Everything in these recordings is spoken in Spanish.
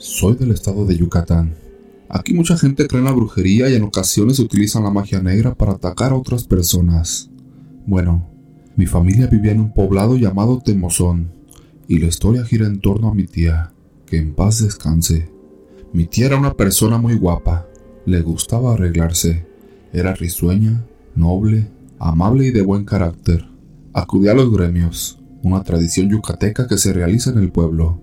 Soy del estado de Yucatán. Aquí mucha gente cree en la brujería y en ocasiones utilizan la magia negra para atacar a otras personas. Bueno, mi familia vivía en un poblado llamado Temozón, y la historia gira en torno a mi tía, que en paz descanse. Mi tía era una persona muy guapa, le gustaba arreglarse, era risueña, noble, amable y de buen carácter. Acudía a los gremios, una tradición yucateca que se realiza en el pueblo.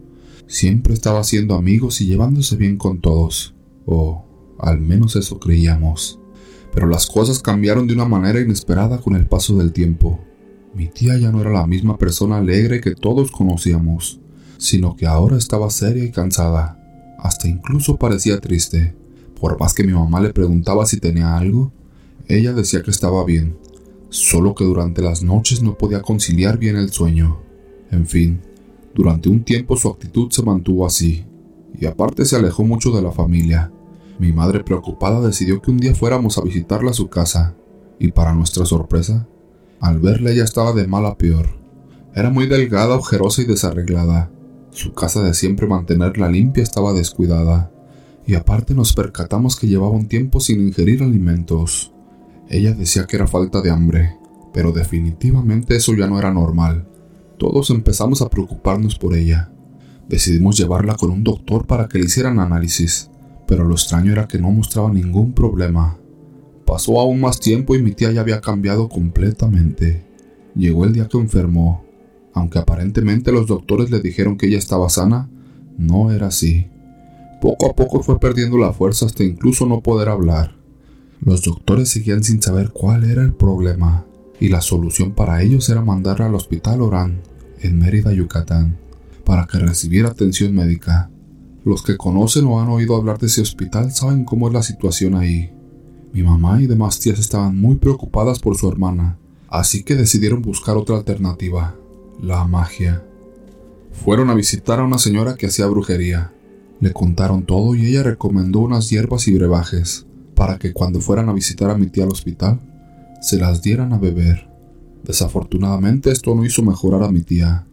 Siempre estaba haciendo amigos y llevándose bien con todos, o al menos eso creíamos. Pero las cosas cambiaron de una manera inesperada con el paso del tiempo. Mi tía ya no era la misma persona alegre que todos conocíamos, sino que ahora estaba seria y cansada. Hasta incluso parecía triste. Por más que mi mamá le preguntaba si tenía algo, ella decía que estaba bien, solo que durante las noches no podía conciliar bien el sueño. En fin, durante un tiempo su actitud se mantuvo así, y aparte se alejó mucho de la familia. Mi madre preocupada decidió que un día fuéramos a visitarla a su casa, y para nuestra sorpresa, al verla ella estaba de mal a peor. Era muy delgada, ojerosa y desarreglada. Su casa de siempre mantenerla limpia estaba descuidada, y aparte nos percatamos que llevaba un tiempo sin ingerir alimentos. Ella decía que era falta de hambre, pero definitivamente eso ya no era normal. Todos empezamos a preocuparnos por ella. Decidimos llevarla con un doctor para que le hicieran análisis, pero lo extraño era que no mostraba ningún problema. Pasó aún más tiempo y mi tía ya había cambiado completamente. Llegó el día que enfermó. Aunque aparentemente los doctores le dijeron que ella estaba sana, no era así. Poco a poco fue perdiendo la fuerza hasta incluso no poder hablar. Los doctores seguían sin saber cuál era el problema, y la solución para ellos era mandarla al hospital Orán, en Mérida, Yucatán, para que recibiera atención médica. Los que conocen o han oído hablar de ese hospital saben cómo es la situación ahí. Mi mamá y demás tías estaban muy preocupadas por su hermana, así que decidieron buscar otra alternativa, la magia. Fueron a visitar a una señora que hacía brujería. Le contaron todo y ella recomendó unas hierbas y brebajes para que cuando fueran a visitar a mi tía al hospital, se las dieran a beber. Desafortunadamente esto no hizo mejorar a mi tía.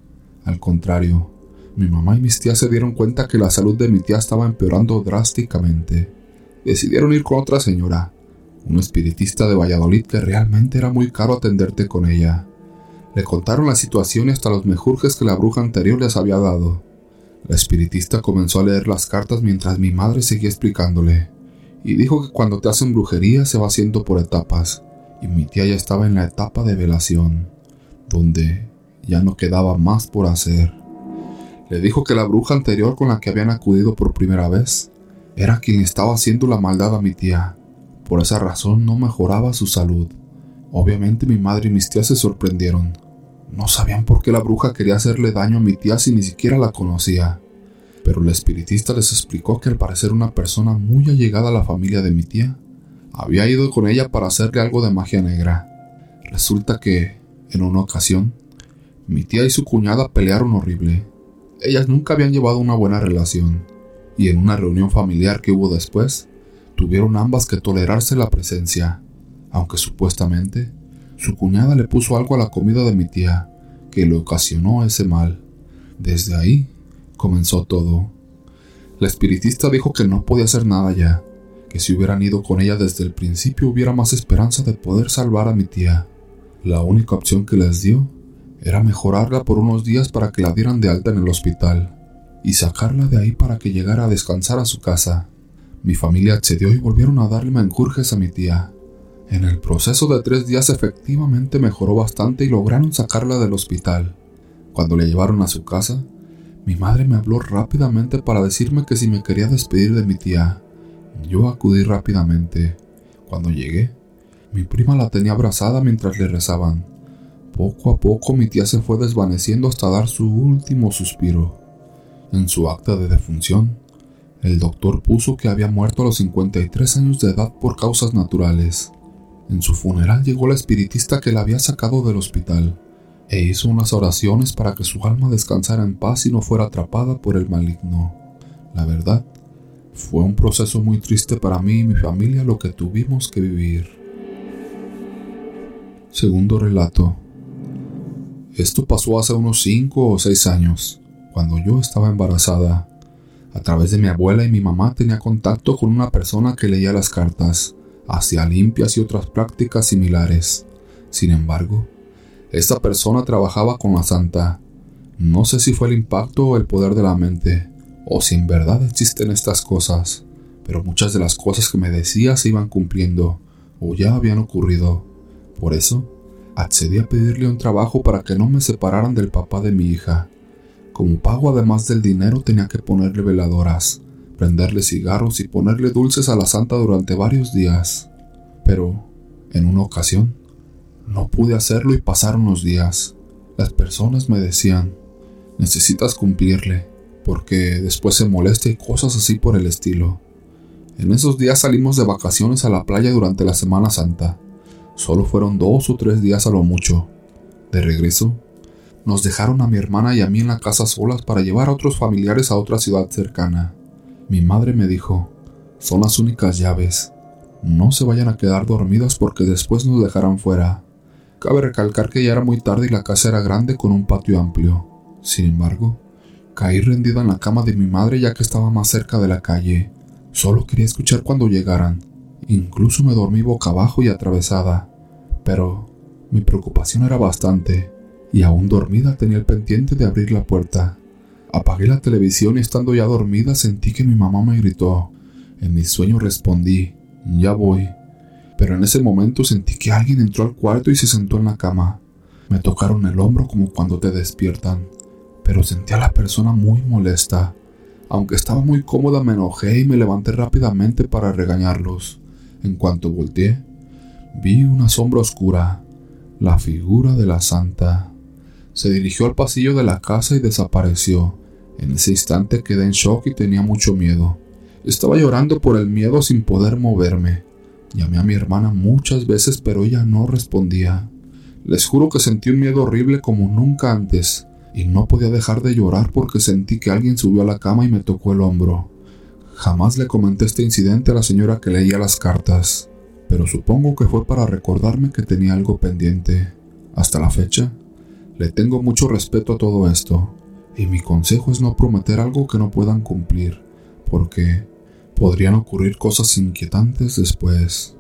Al contrario, mi mamá y mis tías se dieron cuenta que la salud de mi tía estaba empeorando drásticamente. Decidieron ir con otra señora, un espiritista de Valladolid que realmente era muy caro atenderte con ella. Le contaron la situación y hasta los mejurjes que la bruja anterior les había dado. La espiritista comenzó a leer las cartas mientras mi madre seguía explicándole, y dijo que cuando te hacen brujería se va haciendo por etapas, y mi tía ya estaba en la etapa de velación, donde ya no quedaba más por hacer. Le dijo que la bruja anterior con la que habían acudido por primera vez era quien estaba haciendo la maldad a mi tía, por esa razón no mejoraba su salud. Obviamente mi madre y mis tías se sorprendieron. No sabían por qué la bruja quería hacerle daño a mi tía si ni siquiera la conocía. Pero el espiritista les explicó que al parecer una persona muy allegada a la familia de mi tía había ido con ella para hacerle algo de magia negra. Resulta que, en una ocasión, mi tía y su cuñada pelearon horrible. Ellas nunca habían llevado una buena relación, y en una reunión familiar que hubo después, tuvieron ambas que tolerarse la presencia, aunque supuestamente su cuñada le puso algo a la comida de mi tía que le ocasionó ese mal. Desde ahí comenzó todo. La espiritista dijo que no podía hacer nada ya, que si hubieran ido con ella desde el principio hubiera más esperanza de poder salvar a mi tía. La única opción que les dio era mejorarla por unos días para que la dieran de alta en el hospital y sacarla de ahí para que llegara a descansar a su casa. Mi familia accedió y volvieron a darle menjurjes a mi tía. En el proceso de tres días efectivamente mejoró bastante y lograron sacarla del hospital. Cuando le llevaron a su casa, mi madre me habló rápidamente para decirme que si me quería despedir de mi tía. Yo acudí rápidamente. Cuando llegué, mi prima la tenía abrazada mientras le rezaban. Poco a poco mi tía se fue desvaneciendo hasta dar su último suspiro. En su acta de defunción, el doctor puso que había muerto a los 53 años de edad por causas naturales. En su funeral llegó la espiritista que la había sacado del hospital e hizo unas oraciones para que su alma descansara en paz y no fuera atrapada por el maligno. La verdad, fue un proceso muy triste para mí y mi familia lo que tuvimos que vivir. Segundo relato. Esto pasó hace unos 5 o 6 años, cuando yo estaba embarazada A través de mi abuela y mi mamá tenía contacto con una persona que leía las cartas, hacía limpias y otras prácticas similares. Sin embargo, esta persona trabajaba con la santa. No sé si fue el impacto o el poder de la mente, o si en verdad existen estas cosas, pero muchas de las cosas que me decía se iban cumpliendo o ya habían ocurrido. Por eso, accedí a pedirle un trabajo para que no me separaran del papá de mi hija. Como pago además del dinero tenía que ponerle veladoras, prenderle cigarros y ponerle dulces a la santa durante varios días. Pero, en una ocasión, no pude hacerlo y pasaron los días. Las personas me decían, necesitas cumplirle, porque después se molesta y cosas así por el estilo. En esos días salimos de vacaciones a la playa durante la Semana Santa. Solo fueron dos o tres días a lo mucho. De regreso, nos dejaron a mi hermana y a mí en la casa solas para llevar a otros familiares a otra ciudad cercana. Mi madre me dijo, son las únicas llaves. No se vayan a quedar dormidas porque después nos dejarán fuera. Cabe recalcar que ya era muy tarde y la casa era grande con un patio amplio. Sin embargo, caí rendida en la cama de mi madre ya que estaba más cerca de la calle. Solo quería escuchar cuando llegaran. Incluso me dormí boca abajo y atravesada. Pero mi preocupación era bastante, y aún dormida tenía el pendiente de abrir la puerta. Apagué la televisión y estando ya dormida sentí que mi mamá me gritó. En mi sueño respondí, ya voy pero en ese momento sentí que alguien entró al cuarto y se sentó en la cama. Me tocaron el hombro como cuando te despiertan, pero sentí a la persona muy molesta. Aunque estaba muy cómoda me enojé y me levanté rápidamente para regañarlos. En cuanto volteé, vi una sombra oscura, la figura de la santa. Se dirigió al pasillo de la casa y desapareció. En ese instante quedé en shock y tenía mucho miedo. Estaba llorando por el miedo sin poder moverme. Llamé a mi hermana muchas veces, pero ella no respondía. Les juro que sentí un miedo horrible como nunca antes, y no podía dejar de llorar porque sentí que alguien subió a la cama y me tocó el hombro. Jamás le comenté este incidente a la señora que leía las cartas, pero supongo que fue para recordarme que tenía algo pendiente. Hasta la fecha, le tengo mucho respeto a todo esto, y mi consejo es no prometer algo que no puedan cumplir, porque podrían ocurrir cosas inquietantes después.